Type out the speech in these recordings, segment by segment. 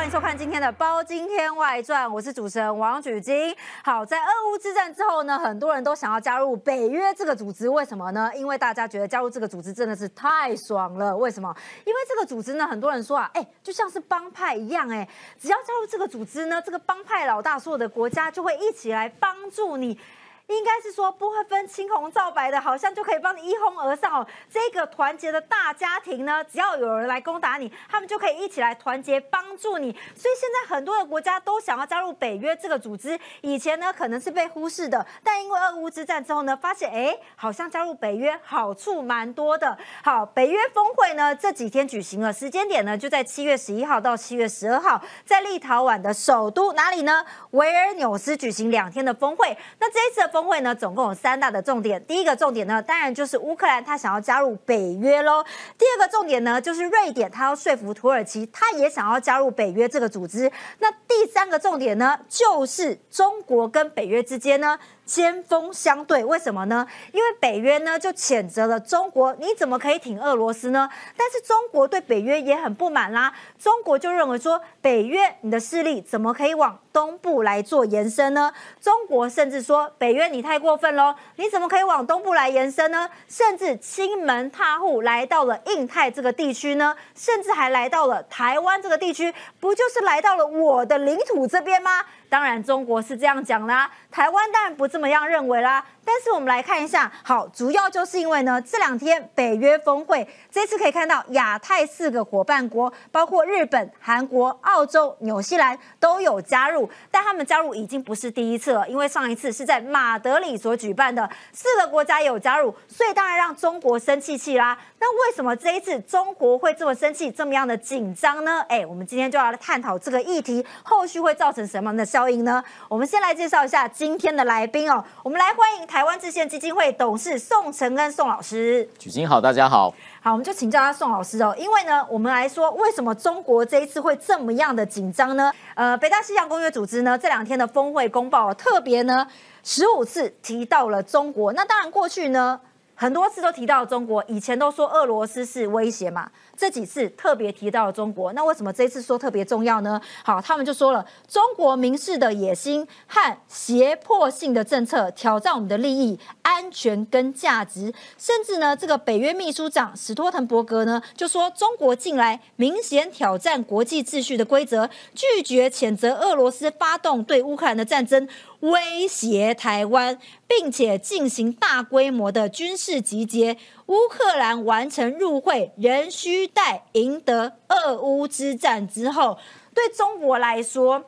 欢迎收看今天的《包今天外传》，我是主持人王举金。好，在俄乌之战之后呢，很多人都想要加入北约这个组织，为什么呢？因为大家觉得加入这个组织真的是太爽了。为什么？因为这个组织呢，很多人说啊，哎，就像是帮派一样，哎，只要加入这个组织呢，这个帮派老大所有的国家就会一起来帮助你。应该是说不会分青红皂白的，好像就可以帮你一哄而上哦。这个团结的大家庭呢，只要有人来攻打你，他们就可以一起来团结帮助你。所以现在很多的国家都想要加入北约这个组织。以前呢可能是被忽视的，但因为俄乌之战之后呢，发现哎，好像加入北约好处蛮多的。好，北约峰会呢这几天举行了，时间点呢就在七月十一号到七月十二号，在立陶宛的首都哪里呢？维尔纽斯举行两天的峰会。那这一次的峰。峰会呢，总共有三大的重点。第一个重点呢，当然就是乌克兰他想要加入北约喽。第二个重点呢，就是瑞典他要说服土耳其，他也想要加入北约这个组织。那第三个重点呢，就是中国跟北约之间呢。尖锋相对，为什么呢？因为北约呢就谴责了中国，你怎么可以挺俄罗斯呢？但是中国对北约也很不满啦。中国就认为说，北约你的势力怎么可以往东部来做延伸呢？中国甚至说，北约你太过分喽，你怎么可以往东部来延伸呢？甚至亲门踏户来到了印太这个地区呢，甚至还来到了台湾这个地区，不就是来到了我的领土这边吗？当然，中国是这样讲啦，台湾当然不这么样认为啦。但是我们来看一下，好，主要就是因为呢，这两天北约峰会，这次可以看到亚太四个伙伴国，包括日本、韩国、澳洲、纽西兰都有加入，但他们加入已经不是第一次了，因为上一次是在马德里所举办的，四个国家也有加入，所以当然让中国生气气啦。那为什么这一次中国会这么生气，这么样的紧张呢？哎，我们今天就要来探讨这个议题，后续会造成什么样的效应呢？我们先来介绍一下今天的来宾哦，我们来欢迎台湾制宪基金会董事宋承恩宋老师。举金好，大家好。好，我们就请教他宋老师哦，因为呢，我们来说为什么中国这一次会这么样的紧张呢？呃，北大西洋公约组织呢这两天的峰会公报特别呢十五次提到了中国，那当然过去呢。很多次都提到中国，以前都说俄罗斯是威胁嘛，这几次特别提到了中国，那为什么这次说特别重要呢？好，他们就说了，中国明示的野心和胁迫性的政策挑战我们的利益、安全跟价值，甚至呢，这个北约秘书长史托滕伯格呢就说，中国近来明显挑战国际秩序的规则，拒绝谴责俄罗斯发动对乌克兰的战争。威胁台湾，并且进行大规模的军事集结。乌克兰完成入会，仍需待赢得俄乌之战之后。对中国来说，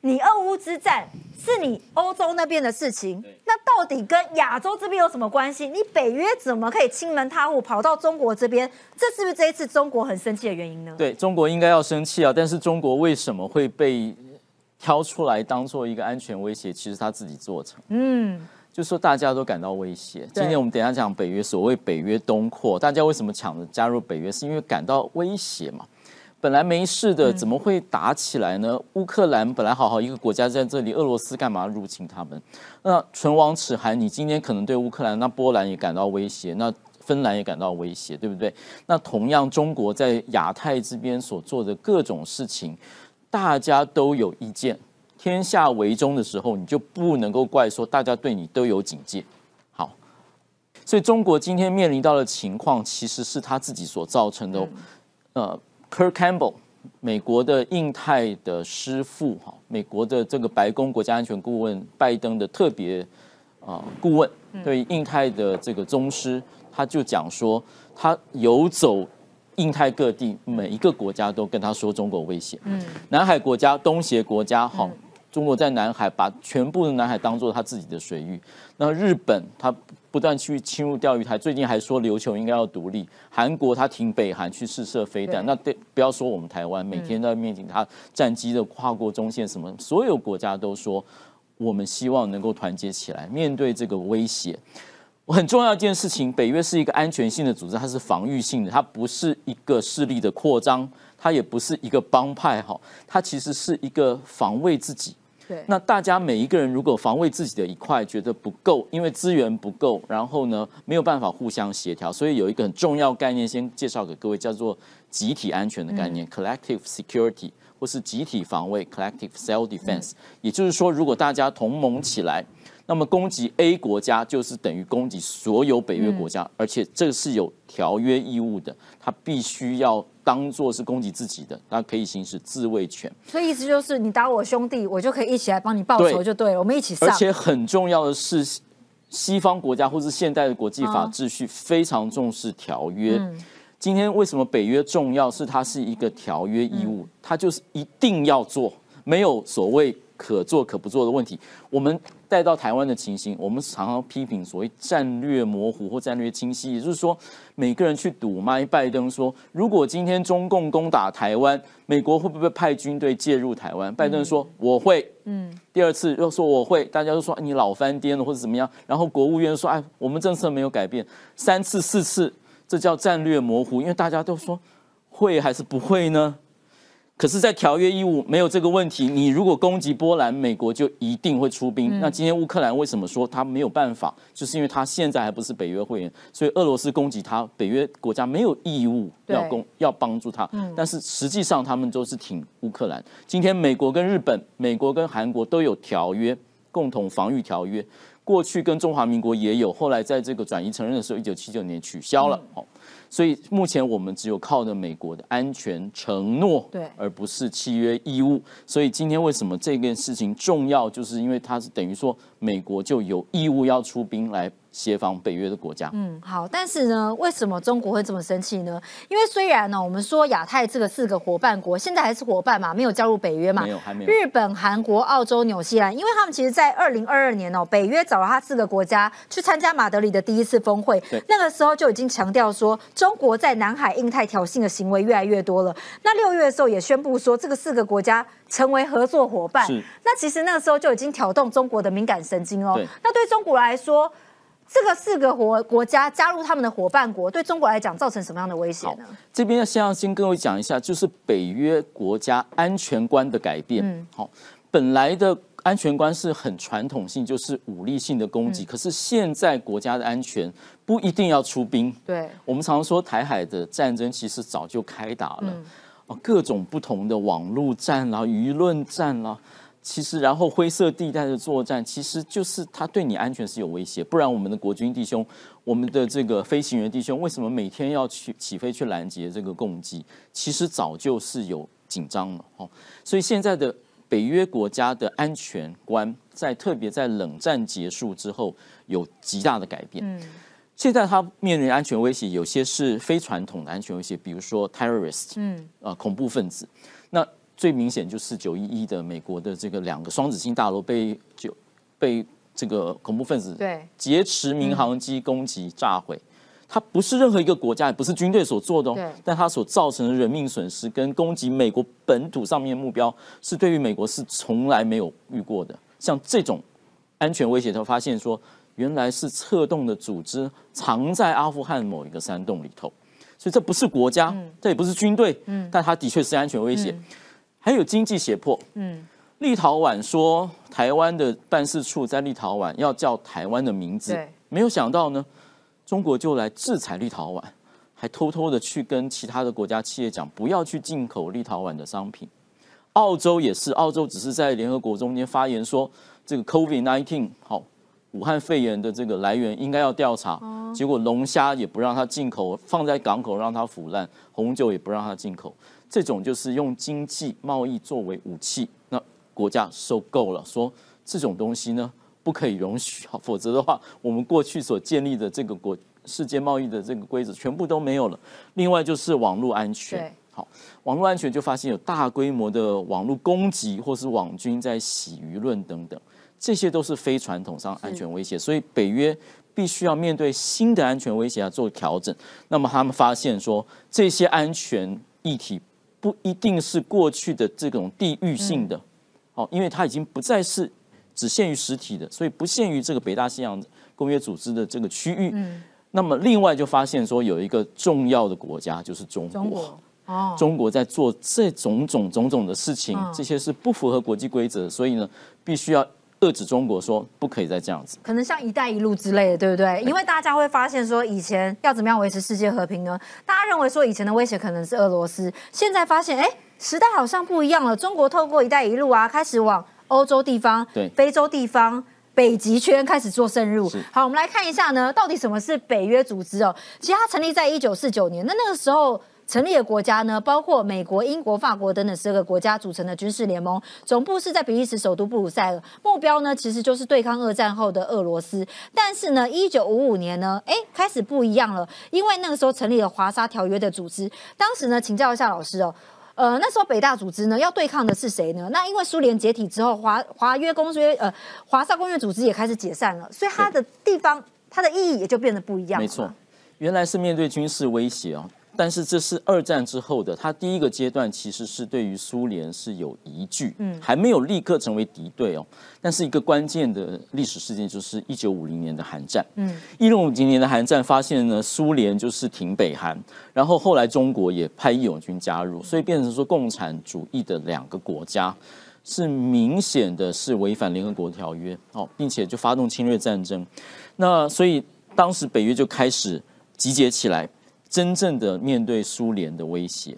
你俄乌之战是你欧洲那边的事情，那到底跟亚洲这边有什么关系？你北约怎么可以亲门踏户跑到中国这边？这是不是这一次中国很生气的原因呢？对中国应该要生气啊！但是中国为什么会被？挑出来当做一个安全威胁，其实他自己做成。嗯，就说大家都感到威胁。今天我们等下讲北约，所谓北约东扩，大家为什么抢着加入北约？是因为感到威胁嘛？本来没事的，怎么会打起来呢？乌克兰本来好好一个国家在这里，俄罗斯干嘛入侵他们？那唇亡齿寒，你今天可能对乌克兰，那波兰也感到威胁，那芬兰也感到威胁，对不对？那同样，中国在亚太这边所做的各种事情。大家都有意见，天下为中的时候，你就不能够怪说大家对你都有警戒。好，所以中国今天面临到的情况，其实是他自己所造成的。呃，Kirk Campbell，美国的印太的师傅，哈，美国的这个白宫国家安全顾问拜登的特别啊顾问，对印太的这个宗师，他就讲说，他游走。印太各地每一个国家都跟他说中国威胁。嗯，南海国家、东协国家，好，中国在南海把全部的南海当做他自己的水域。那日本他不断去侵入钓鱼台，最近还说琉球应该要独立。韩国他停北韩去试射飞弹，那对不要说我们台湾，每天在面临他战机的跨过中线什么，所有国家都说我们希望能够团结起来面对这个威胁。很重要一件事情，北约是一个安全性的组织，它是防御性的，它不是一个势力的扩张，它也不是一个帮派哈，它其实是一个防卫自己。对，那大家每一个人如果防卫自己的一块觉得不够，因为资源不够，然后呢没有办法互相协调，所以有一个很重要概念，先介绍给各位，叫做集体安全的概念 （collective security）。或是集体防卫 （collective self defense）。也就是说，如果大家同盟起来，那么攻击 A 国家就是等于攻击所有北约国家，而且这个是有条约义务的，他必须要当做是攻击自己的，他可以行使自卫权。所以意思就是你打我兄弟，我就可以一起来帮你报仇就对了，我们一起上。而且很重要的是，西方国家或是现代的国际法秩序非常重视条约。今天为什么北约重要？是它是一个条约义务，它就是一定要做，没有所谓。可做可不做的问题，我们带到台湾的情形，我们常常批评所谓战略模糊或战略清晰，也就是说，每个人去赌麦拜登说，如果今天中共攻打台湾，美国会不会派军队介入台湾？拜登说我会，嗯，第二次又说我会，大家都说你老翻颠了或者怎么样，然后国务院说哎，我们政策没有改变，三次四次，这叫战略模糊，因为大家都说会还是不会呢？可是，在条约义务没有这个问题。你如果攻击波兰，美国就一定会出兵。那今天乌克兰为什么说他没有办法？就是因为他现在还不是北约会员，所以俄罗斯攻击他，北约国家没有义务要攻要帮助他。但是实际上，他们都是挺乌克兰。今天美国跟日本、美国跟韩国都有条约，共同防御条约。过去跟中华民国也有，后来在这个转移承认的时候，一九七九年取消了。好。所以目前我们只有靠着美国的安全承诺，对，而不是契约义务。所以今天为什么这件事情重要，就是因为它是等于说美国就有义务要出兵来。协防北约的国家，嗯，好，但是呢，为什么中国会这么生气呢？因为虽然呢，我们说亚太这个四个伙伴国现在还是伙伴嘛，没有加入北约嘛，没有，还没有。日本、韩国、澳洲、纽西兰，因为他们其实，在二零二二年哦，北约找了他四个国家去参加马德里的第一次峰会，那个时候就已经强调说，中国在南海、印太挑衅的行为越来越多了。那六月的时候也宣布说，这个四个国家成为合作伙伴。那其实那个时候就已经挑动中国的敏感神经哦。那对中国来说，这个四个国国家加入他们的伙伴国，对中国来讲造成什么样的威胁呢？这边要先要先跟各位讲一下，就是北约国家安全观的改变。嗯，好，本来的安全观是很传统性，就是武力性的攻击。可是现在国家的安全不一定要出兵。对，我们常说台海的战争其实早就开打了，哦，各种不同的网络战啦、舆论战啦。其实，然后灰色地带的作战，其实就是他对你安全是有威胁。不然，我们的国军弟兄，我们的这个飞行员弟兄，为什么每天要去起飞去拦截这个攻击？其实早就是有紧张了哦。所以现在的北约国家的安全观，在特别在冷战结束之后，有极大的改变。嗯，现在他面临安全威胁，有些是非传统的安全威胁，比如说 terrorist，嗯，啊，恐怖分子。那最明显就是九一一的美国的这个两个双子星大楼被就被这个恐怖分子对劫持民航机攻击炸毁，它不是任何一个国家也不是军队所做的哦，但它所造成的人命损失跟攻击美国本土上面目标是对于美国是从来没有遇过的。像这种安全威胁，他发现说原来是策动的组织藏在阿富汗某一个山洞里头，所以这不是国家，这也不是军队，嗯，但它的确是安全威胁。还有经济胁迫，嗯，立陶宛说台湾的办事处在立陶宛要叫台湾的名字，没有想到呢，中国就来制裁立陶宛，还偷偷的去跟其他的国家企业讲不要去进口立陶宛的商品。澳洲也是，澳洲只是在联合国中间发言说这个 COVID nineteen 好，武汉肺炎的这个来源应该要调查，结果龙虾也不让它进口，放在港口让它腐烂，红酒也不让它进口。这种就是用经济贸易作为武器，那国家受够了，说这种东西呢不可以容许，否则的话，我们过去所建立的这个国世界贸易的这个规则全部都没有了。另外就是网络安全，好，网络安全就发现有大规模的网络攻击，或是网军在洗舆论等等，这些都是非传统上安全威胁，所以北约必须要面对新的安全威胁啊做调整。那么他们发现说这些安全议题。不一定是过去的这种地域性的，哦，因为它已经不再是只限于实体的，所以不限于这个北大西洋公约组织的这个区域。嗯，那么另外就发现说有一个重要的国家就是中国，哦，中国在做这种种种种的事情，这些是不符合国际规则，所以呢，必须要。遏制中国说不可以再这样子，可能像“一带一路”之类的，对不对？因为大家会发现说，以前要怎么样维持世界和平呢？大家认为说以前的威胁可能是俄罗斯，现在发现哎，时代好像不一样了。中国透过“一带一路”啊，开始往欧洲地方、对非洲地方、北极圈开始做深入。好，我们来看一下呢，到底什么是北约组织哦？其实它成立在一九四九年，那那个时候。成立的国家呢，包括美国、英国、法国等等十二个国家组成的军事联盟，总部是在比利时首都布鲁塞尔。目标呢，其实就是对抗二战后的俄罗斯。但是呢，一九五五年呢，哎，开始不一样了，因为那个时候成立了华沙条约的组织。当时呢，请教一下老师哦，呃，那时候北大组织呢要对抗的是谁呢？那因为苏联解体之后，华华约公约呃华沙公约组织也开始解散了，所以它的地方它的意义也就变得不一样。没错，原来是面对军事威胁哦。但是这是二战之后的，它第一个阶段其实是对于苏联是有疑惧，嗯，还没有立刻成为敌对哦。但是一个关键的历史事件就是一九五零年的韩战，嗯，一九五零年的韩战发现呢，苏联就是挺北韩，然后后来中国也派义勇军加入，所以变成说共产主义的两个国家是明显的是违反联合国条约哦，并且就发动侵略战争。那所以当时北约就开始集结起来。真正的面对苏联的威胁，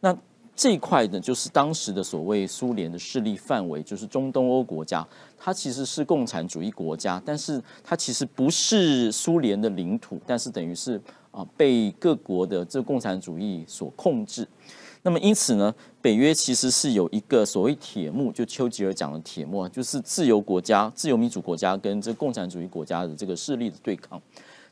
那这一块呢，就是当时的所谓苏联的势力范围，就是中东欧国家，它其实是共产主义国家，但是它其实不是苏联的领土，但是等于是啊被各国的这共产主义所控制。那么因此呢，北约其实是有一个所谓铁幕，就丘吉尔讲的铁幕，就是自由国家、自由民主国家跟这共产主义国家的这个势力的对抗。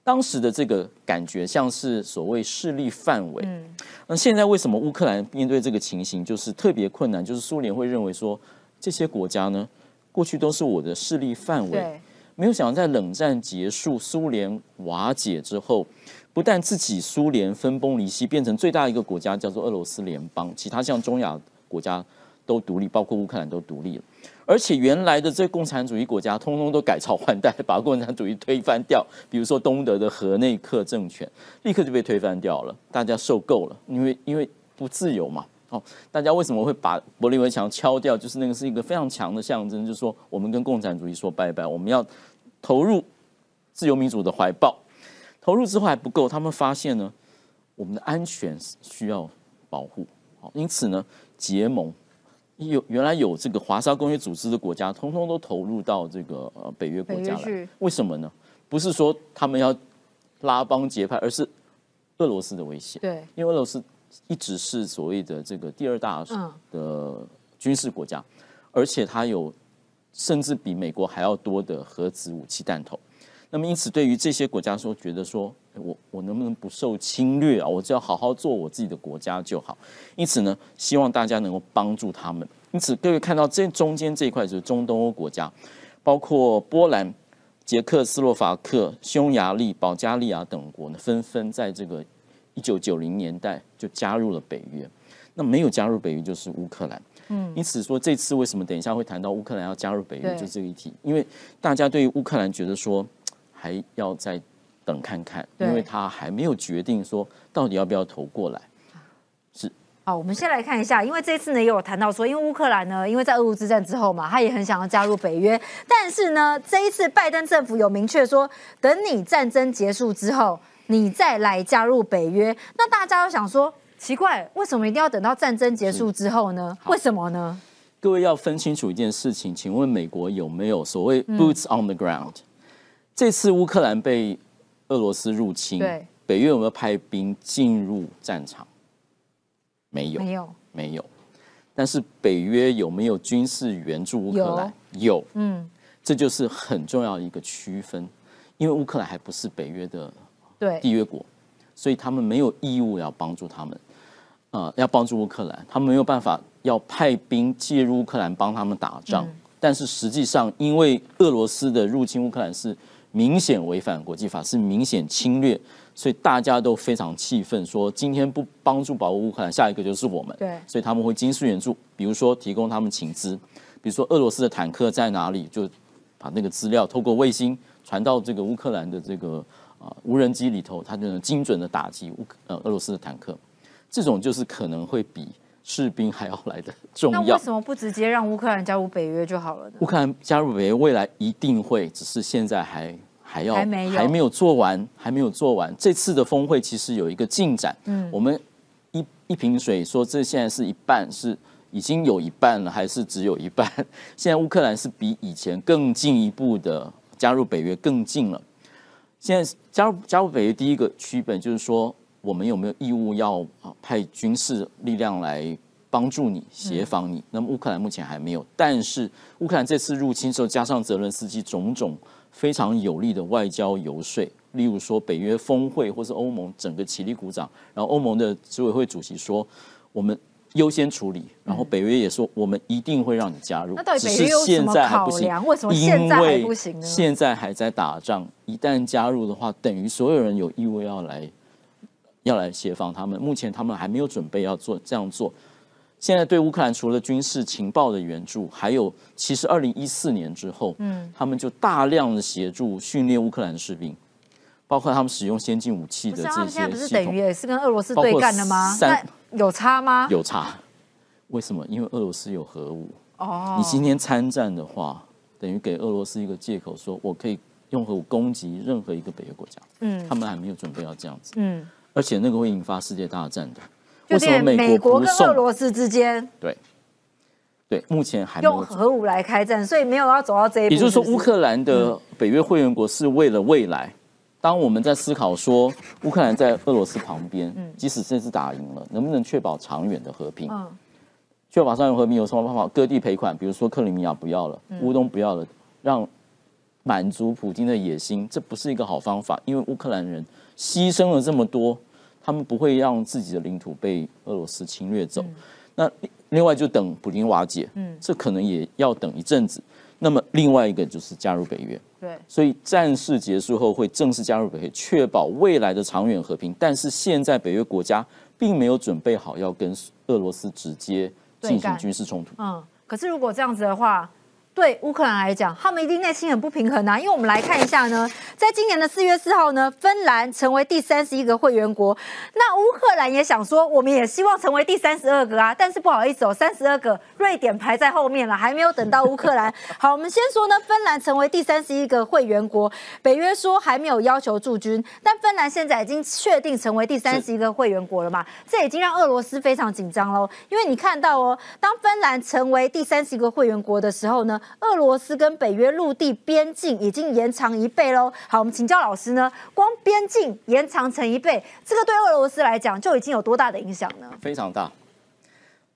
当时的这个感觉像是所谓势力范围，嗯，那现在为什么乌克兰面对这个情形就是特别困难？就是苏联会认为说这些国家呢，过去都是我的势力范围，没有想到在冷战结束、苏联瓦解之后，不但自己苏联分崩离析，变成最大一个国家叫做俄罗斯联邦，其他像中亚国家都独立，包括乌克兰都独立了。而且原来的这共产主义国家，通通都改朝换代，把共产主义推翻掉。比如说东德的河内克政权，立刻就被推翻掉了。大家受够了，因为因为不自由嘛。哦，大家为什么会把柏林围墙敲掉？就是那个是一个非常强的象征，就是说我们跟共产主义说拜拜，我们要投入自由民主的怀抱。投入之后还不够，他们发现呢，我们的安全需要保护。好，因此呢，结盟。有原来有这个华沙公约组织的国家，通通都投入到这个呃北约国家来。为什么呢？不是说他们要拉帮结派，而是俄罗斯的威胁。对，因为俄罗斯一直是所谓的这个第二大的军事国家，而且它有甚至比美国还要多的核子武器弹头。那么因此，对于这些国家说，觉得说。我我能不能不受侵略啊？我只要好好做我自己的国家就好。因此呢，希望大家能够帮助他们。因此，各位看到这中间这一块就是中东欧国家，包括波兰、捷克斯洛伐克、匈牙利、保加利亚等国呢，纷纷在这个一九九零年代就加入了北约。那没有加入北约就是乌克兰。嗯，因此说这次为什么等一下会谈到乌克兰要加入北约，就这个议题，因为大家对于乌克兰觉得说还要在。等看看，因为他还没有决定说到底要不要投过来。是，好，我们先来看一下，因为这次呢也有谈到说，因为乌克兰呢，因为在俄乌之战之后嘛，他也很想要加入北约，但是呢，这一次拜登政府有明确说，等你战争结束之后，你再来加入北约。那大家都想说，奇怪，为什么一定要等到战争结束之后呢？为什么呢？各位要分清楚一件事情，请问美国有没有所谓 boots on the ground？这次乌克兰被俄罗斯入侵，北约有没有派兵进入战场？没有，没有，没有。但是北约有没有军事援助乌克兰？有，嗯，这就是很重要的一个区分，因为乌克兰还不是北约的缔约国，所以他们没有义务要帮助他们，呃，要帮助乌克兰，他们没有办法要派兵介入乌克兰帮他们打仗。但是实际上，因为俄罗斯的入侵乌克兰是。明显违反国际法，是明显侵略，所以大家都非常气愤，说今天不帮助保护乌克兰，下一个就是我们。对，所以他们会军事援助，比如说提供他们情资，比如说俄罗斯的坦克在哪里，就把那个资料透过卫星传到这个乌克兰的这个啊无人机里头，它就能精准的打击乌呃俄罗斯的坦克。这种就是可能会比。士兵还要来的重要，那为什么不直接让乌克兰加入北约就好了呢？乌克兰加入北约，未来一定会，只是现在还还要还没有还没有做完，还没有做完。这次的峰会其实有一个进展，嗯，我们一一瓶水，说这现在是一半，是已经有一半了，还是只有一半？现在乌克兰是比以前更进一步的加入北约更近了。现在加入加入北约第一个区本就是说，我们有没有义务要啊派军事力量来帮助你协防你？那么乌克兰目前还没有，但是乌克兰这次入侵之后，加上泽伦斯基种种非常有力的外交游说。例如说，北约峰会或是欧盟整个起立鼓掌，然后欧盟的执委会主席说，我们优先处理，然后北约也说，我们一定会让你加入。那到底北约有什么考量？为什么现在还不行呢？现在还在打仗，一旦加入的话，等于所有人有义务要来，要来协防他们。目前他们还没有准备要做这样做。现在对乌克兰除了军事情报的援助，还有其实二零一四年之后，嗯，他们就大量的协助训练乌克兰士兵。包括他们使用先进武器的这些现在不是等于也是跟俄罗斯对干的吗？那有差吗？有差。为什么？因为俄罗斯有核武。哦。你今天参战的话，等于给俄罗斯一个借口，说我可以用核武攻击任何一个北约国家。嗯。他们还没有准备要这样子。嗯。而且那个会引发世界大战的。为什么美国跟俄罗斯之间？对。对，目前还用核武来开战，所以没有要走到这一步。也就是说，乌克兰的北约会员国是为了未来。当我们在思考说 乌克兰在俄罗斯旁边，即使这次打赢了，能不能确保长远的和平？确保长远和平有什么办法？割地赔款，比如说克里米亚不要了，乌东不要了，让满足普京的野心，这不是一个好方法。因为乌克兰人牺牲了这么多，他们不会让自己的领土被俄罗斯侵略走。那另外就等普京瓦解，这可能也要等一阵子。那么另外一个就是加入北约。对，所以战事结束后会正式加入北约，确保未来的长远和平。但是现在北约国家并没有准备好要跟俄罗斯直接进行军事冲突。嗯，可是如果这样子的话。对乌克兰来讲，他们一定内心很不平衡啊！因为我们来看一下呢，在今年的四月四号呢，芬兰成为第三十一个会员国。那乌克兰也想说，我们也希望成为第三十二个啊，但是不好意思哦，三十二个瑞典排在后面了，还没有等到乌克兰。好，我们先说呢，芬兰成为第三十一个会员国，北约说还没有要求驻军，但芬兰现在已经确定成为第三十一个会员国了嘛？这已经让俄罗斯非常紧张喽，因为你看到哦，当芬兰成为第三十一个会员国的时候呢？俄罗斯跟北约陆地边境已经延长一倍喽。好，我们请教老师呢，光边境延长成一倍，这个对俄罗斯来讲就已经有多大的影响呢？非常大。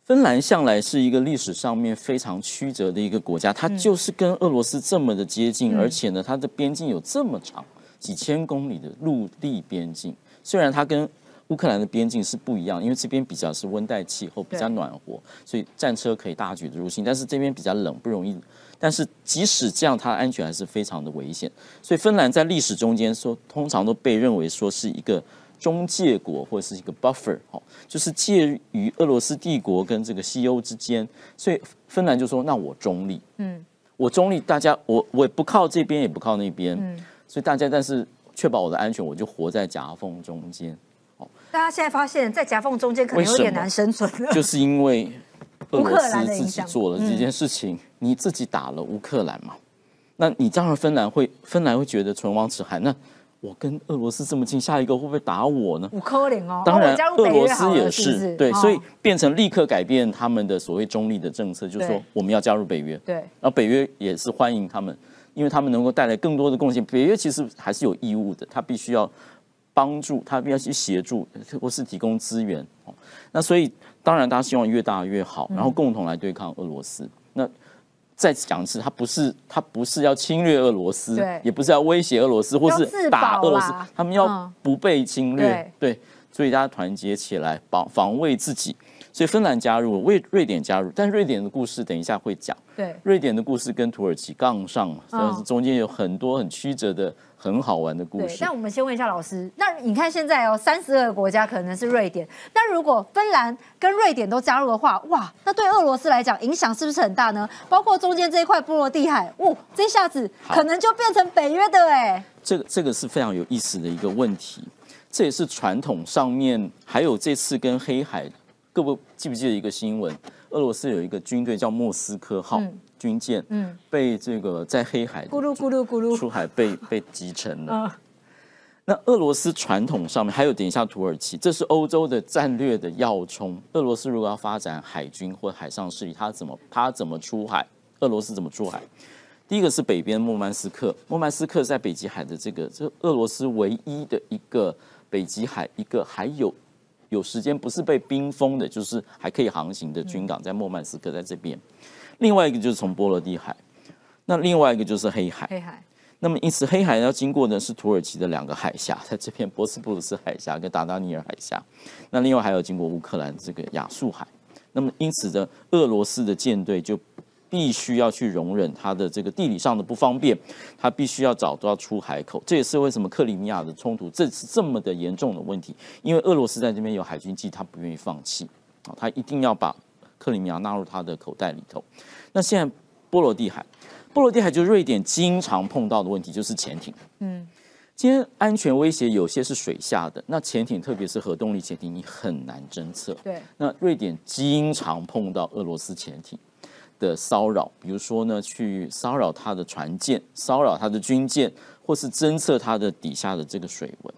芬兰向来是一个历史上面非常曲折的一个国家，它就是跟俄罗斯这么的接近，而且呢，它的边境有这么长，几千公里的陆地边境。虽然它跟乌克兰的边境是不一样，因为这边比较是温带气候，比较暖和，所以战车可以大举的入侵。但是这边比较冷，不容易。但是即使这样，它的安全还是非常的危险。所以芬兰在历史中间说，通常都被认为说是一个中介国或者是一个 buffer，哦，就是介于俄罗斯帝国跟这个西欧之间。所以芬兰就说：“那我中立，嗯，我中立，大家我我不靠这边，也不靠那边，嗯，所以大家但是确保我的安全，我就活在夹缝中间。”大家现在发现，在夹缝中间可能有点难生存了，就是因为 俄罗斯自己做了这件事情，你自己打了乌克兰嘛？那你当然芬兰会，芬兰会觉得唇亡齿寒。那我跟俄罗斯这么近，下一个会不会打我呢？乌克兰哦，当然俄罗斯也是对，所以变成立刻改变他们的所谓中立的政策，就是说我们要加入北约。对，然后北约也是欢迎他们，因为他们能够带来更多的贡献。北约其实还是有义务的，他必须要。帮助他必要去协助或是提供资源哦，那所以当然大家希望越大越好，然后共同来对抗俄罗斯。那再次讲一次，他不是他不是要侵略俄罗斯，也不是要威胁俄罗斯或是打俄罗斯，他们要不被侵略。对，所以大家团结起来防防卫自己。所以芬兰加入，瑞瑞典加入，但瑞典的故事等一下会讲。对，瑞典的故事跟土耳其杠上，但是中间有很多很曲折的。很好玩的故事。那我们先问一下老师，那你看现在哦，三十二个国家可能是瑞典，那如果芬兰跟瑞典都加入的话，哇，那对俄罗斯来讲影响是不是很大呢？包括中间这一块波罗的海，哇，这下子可能就变成北约的哎。这个这个是非常有意思的一个问题，这也是传统上面还有这次跟黑海，各位记不记得一个新闻？俄罗斯有一个军队叫莫斯科号。军舰嗯被这个在黑海咕噜咕噜咕噜出海被 被击沉了，那俄罗斯传统上面还有等一下土耳其，这是欧洲的战略的要冲。俄罗斯如果要发展海军或海上势力，它怎么它怎么出海？俄罗斯怎么出海？第一个是北边莫曼斯克，莫曼斯克在北极海的这个，这俄罗斯唯一的一个北极海一个还有有时间不是被冰封的，就是还可以航行的军港，在莫曼斯克在这边。另外一个就是从波罗的海，那另外一个就是黑海。黑海。那么，因此黑海要经过的是土耳其的两个海峡，在这片博斯普鲁斯海峡跟达达尼尔海峡。那另外还有经过乌克兰这个亚速海。那么，因此的俄罗斯的舰队就必须要去容忍它的这个地理上的不方便，它必须要找到出海口。这也是为什么克里米亚的冲突这次这么的严重的问题，因为俄罗斯在这边有海军基他不愿意放弃啊，他一定要把克里米亚纳入他的口袋里头。那现在波罗的海。波罗的海就是瑞典经常碰到的问题，就是潜艇。嗯，今天安全威胁有些是水下的，那潜艇，特别是核动力潜艇，你很难侦测。对，那瑞典经常碰到俄罗斯潜艇的骚扰，比如说呢，去骚扰他的船舰，骚扰他的军舰，或是侦测他的底下的这个水文。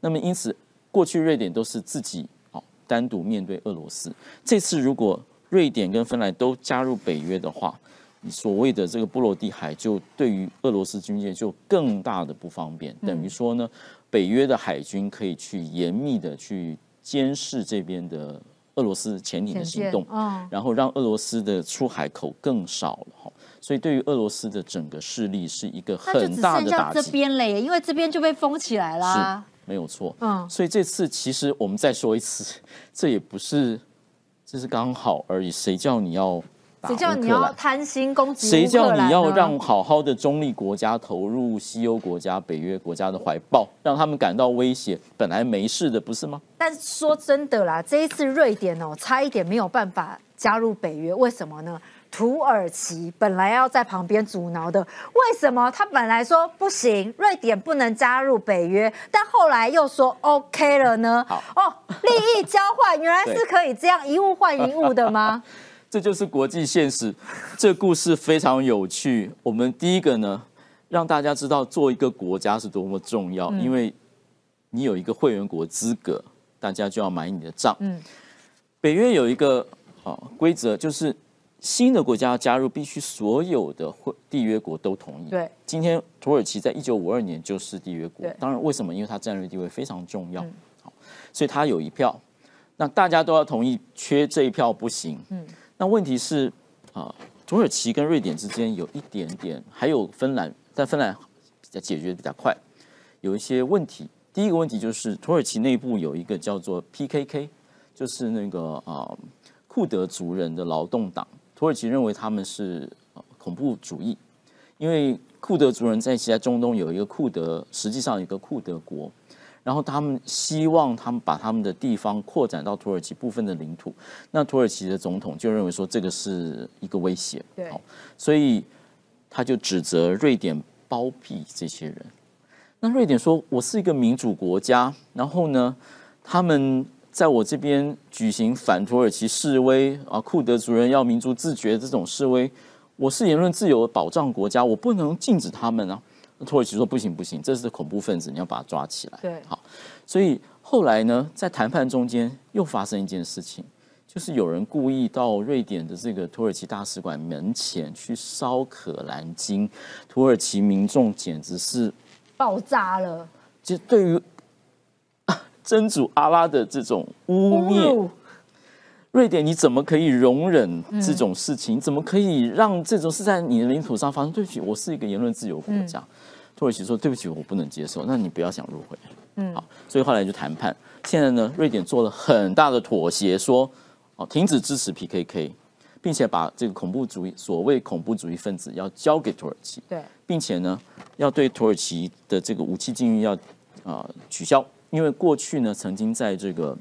那么，因此过去瑞典都是自己哦单独面对俄罗斯。这次如果瑞典跟芬兰都加入北约的话，所谓的这个波罗的海，就对于俄罗斯军舰就更大的不方便。等于说呢，北约的海军可以去严密的去监视这边的俄罗斯潜艇的行动，然后让俄罗斯的出海口更少了哈。所以对于俄罗斯的整个势力是一个很大的打击。这边嘞，因为这边就被封起来了，没有错。嗯，所以这次其实我们再说一次，这也不是，这是刚好而已。谁叫你要？谁叫你要贪心攻击谁叫你要让好好的中立国家投入西欧国家、北约国家的怀抱，让他们感到威胁？本来没事的，不是吗？但说真的啦，这一次瑞典哦，差一点没有办法加入北约，为什么呢？土耳其本来要在旁边阻挠的，为什么他本来说不行，瑞典不能加入北约，但后来又说 OK 了呢？哦，利益交换原来是可以这样一物换 一物的吗？这就是国际现实，这故事非常有趣。我们第一个呢，让大家知道做一个国家是多么重要，因为你有一个会员国资格，大家就要买你的账。嗯，北约有一个啊规则，就是新的国家要加入，必须所有的会缔约国都同意。对，今天土耳其在一九五二年就是缔约国，当然为什么？因为它战略地位非常重要，好，所以它有一票，那大家都要同意，缺这一票不行。嗯。那问题是，啊，土耳其跟瑞典之间有一点点，还有芬兰，但芬兰比较解决比较快，有一些问题。第一个问题就是土耳其内部有一个叫做 PKK，就是那个啊库德族人的劳动党。土耳其认为他们是恐怖主义，因为库德族人在其在中东有一个库德，实际上有一个库德国。然后他们希望他们把他们的地方扩展到土耳其部分的领土，那土耳其的总统就认为说这个是一个威胁，对，所以他就指责瑞典包庇这些人。那瑞典说：“我是一个民主国家，然后呢，他们在我这边举行反土耳其示威啊，库德族人要民族自觉这种示威，我是言论自由的保障国家，我不能禁止他们啊。”土耳其说不行不行，这是恐怖分子，你要把他抓起来。对，好，所以后来呢，在谈判中间又发生一件事情，就是有人故意到瑞典的这个土耳其大使馆门前去烧可兰经，土耳其民众简直是爆炸了。就对于真主阿拉的这种污蔑，瑞典你怎么可以容忍这种事情？怎么可以让这种事在你的领土上发生？对不起，我是一个言论自由国家。土耳其说：“对不起，我不能接受。那你不要想入会。”嗯，好，所以后来就谈判。现在呢，瑞典做了很大的妥协，说：“哦，停止支持 PKK，并且把这个恐怖主义所谓恐怖主义分子要交给土耳其。对，并且呢，要对土耳其的这个武器禁运要啊取消，因为过去呢，曾经在这个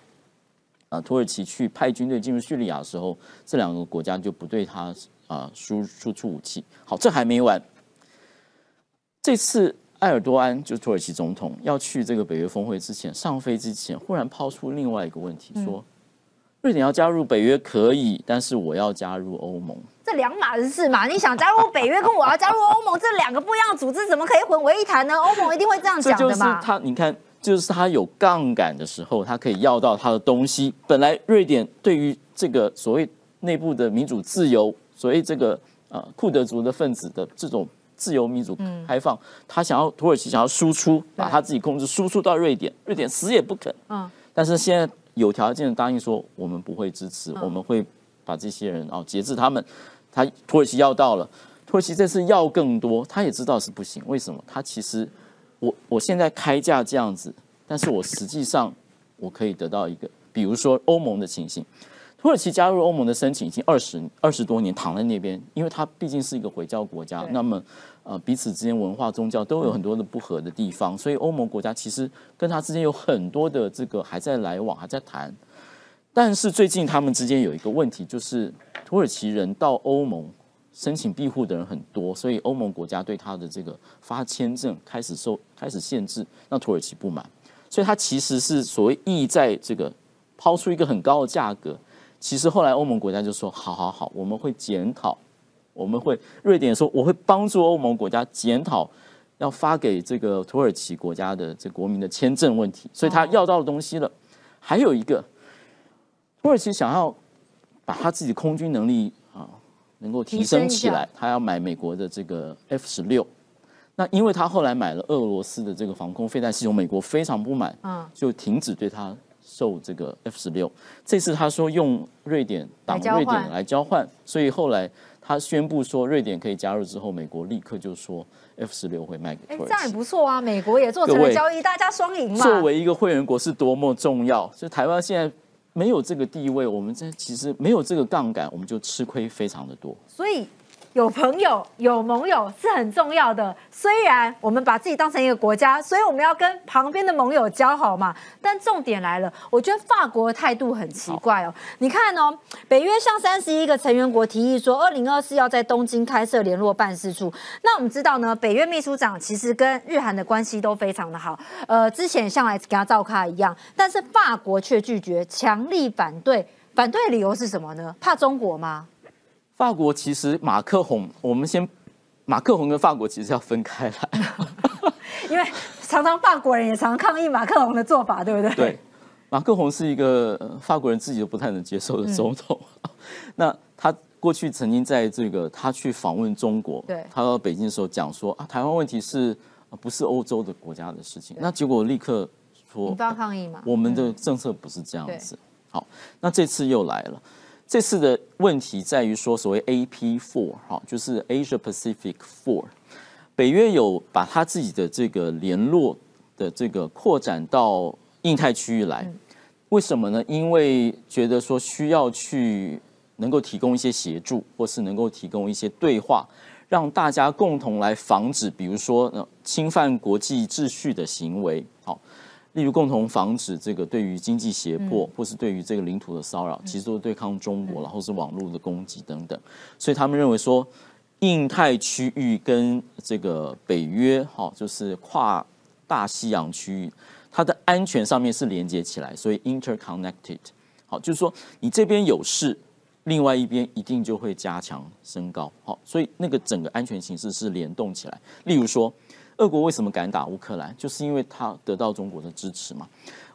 啊土耳其去派军队进入叙利亚的时候，这两个国家就不对他啊输输出武器。好，这还没完。”这次埃尔多安就是土耳其总统要去这个北约峰会之前上飞之前，忽然抛出另外一个问题，说瑞典要加入北约可以，但是我要加入欧盟，这两码子事嘛？你想加入北约跟我要加入欧盟这两个不一样的组织，怎么可以混为一谈呢？欧盟一定会这样讲的嘛就是？他你看就是他有杠杆的时候，他可以要到他的东西。本来瑞典对于这个所谓内部的民主自由，所谓这个呃库德族的分子的这种自由民主开放，他想要土耳其想要输出，把他自己控制输出到瑞典，瑞典死也不肯。嗯，但是现在有条件的答应说，我们不会支持，我们会把这些人哦节制他们。他土耳其要到了，土耳其这次要更多，他也知道是不行。为什么？他其实。我我现在开价这样子，但是我实际上我可以得到一个，比如说欧盟的情形，土耳其加入欧盟的申请已经二十二十多年躺在那边，因为它毕竟是一个回教国家，那么呃彼此之间文化宗教都有很多的不合的地方，所以欧盟国家其实跟它之间有很多的这个还在来往，还在谈，但是最近他们之间有一个问题，就是土耳其人到欧盟。申请庇护的人很多，所以欧盟国家对他的这个发签证开始受开始限制，让土耳其不满，所以他其实是所谓意在这个抛出一个很高的价格。其实后来欧盟国家就说：好好好，我们会检讨，我们会瑞典说我会帮助欧盟国家检讨要发给这个土耳其国家的这国民的签证问题。所以他要到的东西了。还有一个，土耳其想要把他自己空军能力。能够提升起来，他要买美国的这个 F 十六，那因为他后来买了俄罗斯的这个防空飞弹系统，美国非常不满，嗯，就停止对他售这个 F 十六。这次他说用瑞典挡瑞典来交换，所以后来他宣布说瑞典可以加入之后，美国立刻就说 F 十六会卖给。哎，这样也不错啊，美国也做成了交易，大家双赢嘛。作为一个会员国是多么重要，所以台湾现在。没有这个地位，我们这其实没有这个杠杆，我们就吃亏非常的多。所以。有朋友、有盟友是很重要的。虽然我们把自己当成一个国家，所以我们要跟旁边的盟友交好嘛。但重点来了，我觉得法国的态度很奇怪哦。你看哦，北约向三十一个成员国提议说，二零二四要在东京开设联络办事处。那我们知道呢，北约秘书长其实跟日韩的关系都非常的好。呃，之前向来给他照卡一样，但是法国却拒绝，强力反对。反对理由是什么呢？怕中国吗？法国其实马克宏，我们先马克宏跟法国其实要分开来，因为常常法国人也常抗议马克宏的做法，对不对？对，马克宏是一个法国人自己都不太能接受的总统。那他过去曾经在这个他去访问中国，对，他到北京的时候讲说啊，台湾问题是不是欧洲的国家的事情？那结果立刻说发抗议嘛，我们的政策不是这样子。好，那这次又来了。这次的问题在于说，所谓 AP Four 哈，就是 Asia Pacific Four，北约有把他自己的这个联络的这个扩展到印太区域来，为什么呢？因为觉得说需要去能够提供一些协助，或是能够提供一些对话，让大家共同来防止，比如说侵犯国际秩序的行为，好。例如，共同防止这个对于经济胁迫，或是对于这个领土的骚扰，其实都是对抗中国，然后是网络的攻击等等。所以他们认为说，印太区域跟这个北约，哈，就是跨大西洋区域，它的安全上面是连接起来，所以 interconnected。好，就是说你这边有事，另外一边一定就会加强升高。好，所以那个整个安全形势是联动起来。例如说。俄国为什么敢打乌克兰？就是因为他得到中国的支持嘛。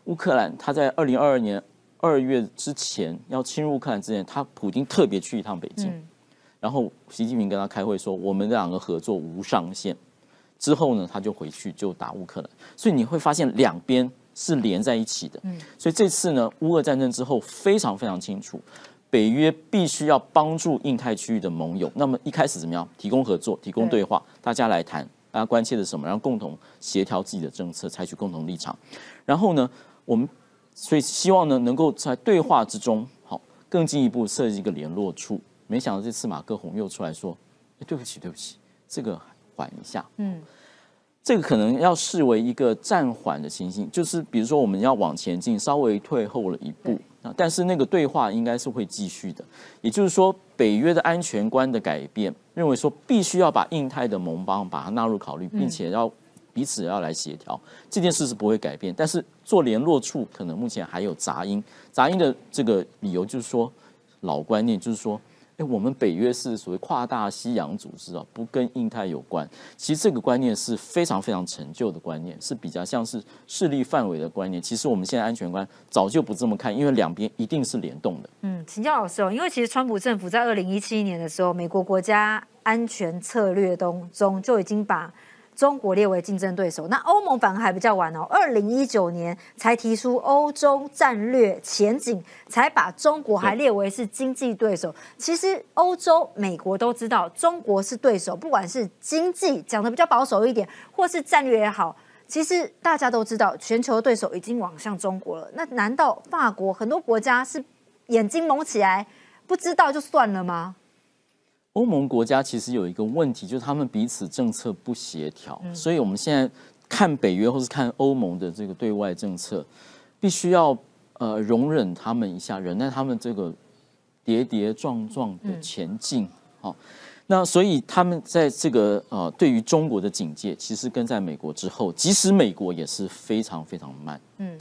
乌克兰他在二零二二年二月之前要侵入乌克兰之前，他普京特别去一趟北京，然后习近平跟他开会说，我们两个合作无上限。之后呢，他就回去就打乌克兰。所以你会发现两边是连在一起的。嗯所以这次呢，乌俄战争之后非常非常清楚，北约必须要帮助印太区域的盟友。那么一开始怎么样？提供合作，提供对话，大家来谈。大家关切的什么？然后共同协调自己的政策，采取共同立场。然后呢，我们所以希望呢，能够在对话之中，好更进一步设计一个联络处。没想到这次马克宏又出来说：“哎，对不起，对不起，这个缓一下。”嗯，这个可能要视为一个暂缓的情形，就是比如说我们要往前进，稍微退后了一步。但是那个对话应该是会继续的，也就是说，北约的安全观的改变，认为说必须要把印太的盟邦把它纳入考虑，并且要彼此要来协调，这件事是不会改变。但是做联络处可能目前还有杂音，杂音的这个理由就是说老观念，就是说哎，我们北约是所谓跨大西洋组织啊，不跟印太有关。其实这个观念是非常非常陈旧的观念，是比较像是势力范围的观念。其实我们现在安全观早就不这么看，因为两边一定是联动的。嗯，请教老师哦，因为其实川普政府在二零一七年的时候，美国国家安全策略当中就已经把。中国列为竞争对手，那欧盟反而还比较晚哦，二零一九年才提出欧洲战略前景，才把中国还列为是经济对手。其实欧洲、美国都知道中国是对手，不管是经济讲的比较保守一点，或是战略也好，其实大家都知道全球对手已经往向中国了。那难道法国很多国家是眼睛蒙起来不知道就算了吗？欧盟国家其实有一个问题，就是他们彼此政策不协调，所以我们现在看北约或是看欧盟的这个对外政策，必须要呃容忍他们一下，忍耐他们这个跌跌撞撞的前进。好，那所以他们在这个呃对于中国的警戒，其实跟在美国之后，即使美国也是非常非常慢。嗯，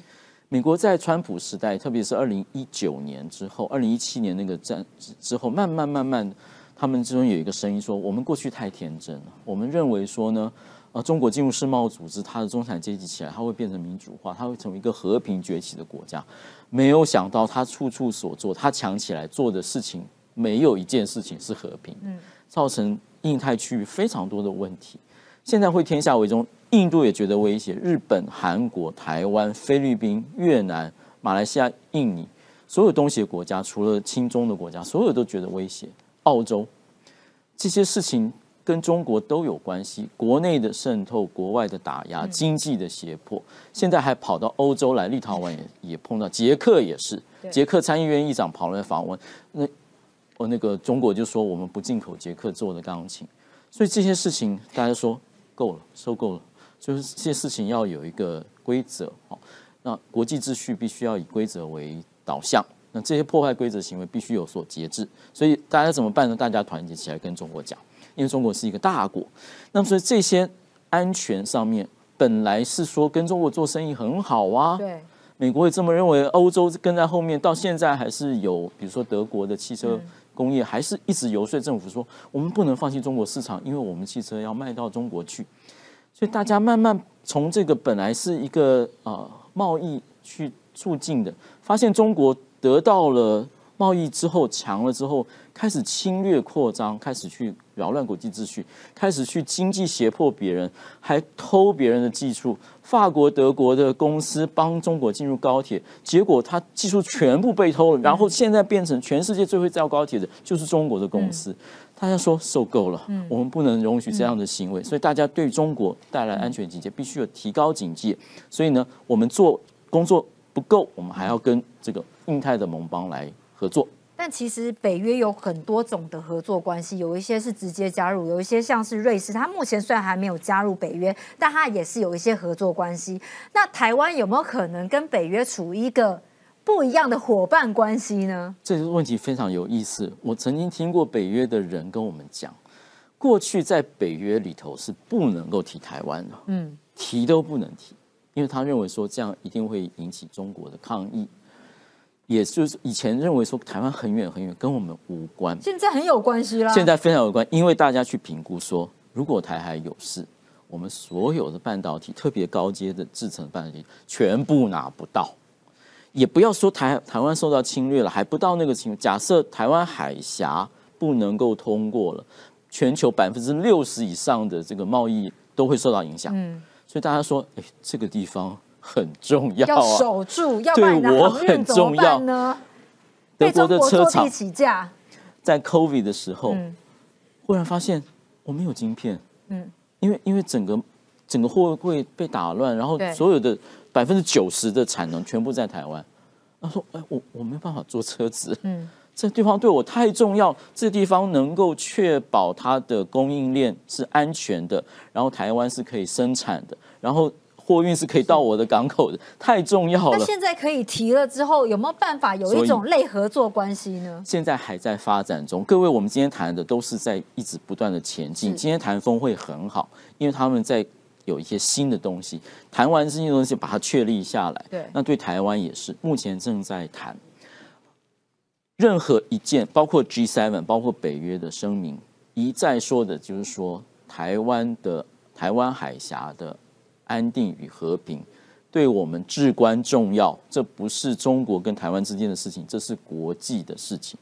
美国在川普时代，特别是二零一九年之后，二零一七年那个战之后，慢慢慢慢。他们之中有一个声音说：“我们过去太天真了，我们认为说呢，呃，中国进入世贸组织，它的中产阶级起来，它会变成民主化，它会成为一个和平崛起的国家。没有想到，它处处所做，它强起来做的事情，没有一件事情是和平，嗯，造成印太区域非常多的问题。现在会天下为中，印度也觉得威胁，日本、韩国、台湾、菲律宾、越南、马来西亚、印尼，所有东西的国家，除了亲中的国家，所有都觉得威胁。”澳洲这些事情跟中国都有关系，国内的渗透，国外的打压，经济的胁迫，现在还跑到欧洲来，立陶宛也也碰到，捷克也是，捷克参议院议长跑来访问，那我那个中国就说我们不进口捷克做的钢琴，所以这些事情大家说够了，受够了，就是这些事情要有一个规则，好，那国际秩序必须要以规则为导向。那这些破坏规则行为必须有所节制，所以大家怎么办呢？大家团结起来跟中国讲，因为中国是一个大国。那么所以这些安全上面本来是说跟中国做生意很好啊，对，美国也这么认为，欧洲跟在后面，到现在还是有，比如说德国的汽车工业还是一直游说政府说，我们不能放弃中国市场，因为我们汽车要卖到中国去。所以大家慢慢从这个本来是一个呃贸易去促进的，发现中国。得到了贸易之后强了之后，开始侵略扩张，开始去扰乱国际秩序，开始去经济胁迫别人，还偷别人的技术。法国、德国的公司帮中国进入高铁，结果他技术全部被偷了，然后现在变成全世界最会造高铁的就是中国的公司。大家说受够了，我们不能容许这样的行为，所以大家对中国带来安全警戒必须有提高警戒。所以呢，我们做工作不够，我们还要跟这个。印太的盟邦来合作，但其实北约有很多种的合作关系，有一些是直接加入，有一些像是瑞士，它目前虽然还没有加入北约，但它也是有一些合作关系。那台湾有没有可能跟北约处一个不一样的伙伴关系呢？这个问题非常有意思。我曾经听过北约的人跟我们讲，过去在北约里头是不能够提台湾的，嗯，提都不能提，因为他认为说这样一定会引起中国的抗议。也就是以前认为说台湾很远很远，跟我们无关。现在很有关系啦。现在非常有关，因为大家去评估说，如果台海有事，我们所有的半导体，特别高阶的制成半导体，全部拿不到。也不要说台台湾受到侵略了，还不到那个情况。假设台湾海峡不能够通过了，全球百分之六十以上的这个贸易都会受到影响。嗯，所以大家说，哎，这个地方。很重要，要守住，要对我很重要。呢。德国的车厂起价，在 COVID 的时候，忽然发现我没有晶片，嗯，因为因为整个整个货柜被打乱，然后所有的百分之九十的产能全部在台湾。他说：“哎，我我没办法做车子，嗯，这地方对我太重要，这地方能够确保它的供应链是安全的，然后台湾是可以生产的，然后。”货运是可以到我的港口的，太重要了。那现在可以提了之后，有没有办法有一种类合作关系呢？现在还在发展中。各位，我们今天谈的都是在一直不断的前进。今天谈峰会很好，因为他们在有一些新的东西。谈完这些东西，把它确立下来。对，那对台湾也是，目前正在谈。任何一件，包括 G7，包括北约的声明，一再说的就是说，台湾的台湾海峡的安定与和平对我们至关重要。这不是中国跟台湾之间的事情，这是国际的事情，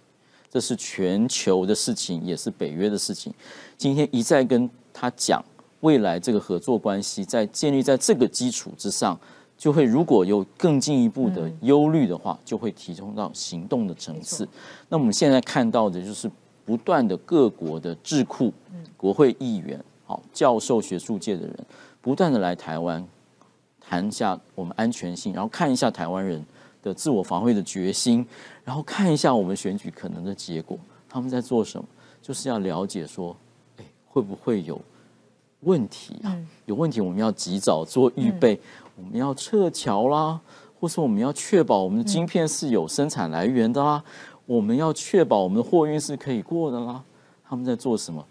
这是全球的事情，也是北约的事情。今天一再跟他讲，未来这个合作关系在建立在这个基础之上。就会如果有更进一步的忧虑的话，就会提升到行动的层次。那我们现在看到的就是不断的各国的智库、国会议员、好教授、学术界的人，不断的来台湾谈一下我们安全性，然后看一下台湾人的自我防卫的决心，然后看一下我们选举可能的结果，他们在做什么，就是要了解说，哎，会不会有问题啊？有问题，我们要及早做预备。我们要撤侨啦，或是我们要确保我们的晶片是有生产来源的啦，我们要确保我们的货运是可以过的啦。他们在做什么？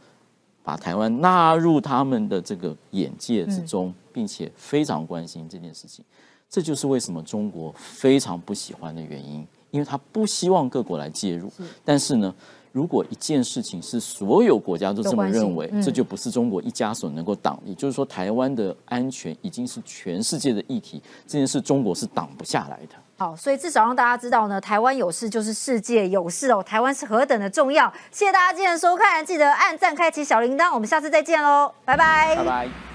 把台湾纳入他们的这个眼界之中，并且非常关心这件事情。这就是为什么中国非常不喜欢的原因，因为他不希望各国来介入。但是呢？如果一件事情是所有国家都这么认为，这就不是中国一家所能够挡。也就是说，台湾的安全已经是全世界的议题，这件事中国是挡不下来的。好，所以至少让大家知道呢，台湾有事就是世界有事哦，台湾是何等的重要。谢谢大家今天的收看，记得按赞、开启小铃铛，我们下次再见喽，拜拜，拜拜。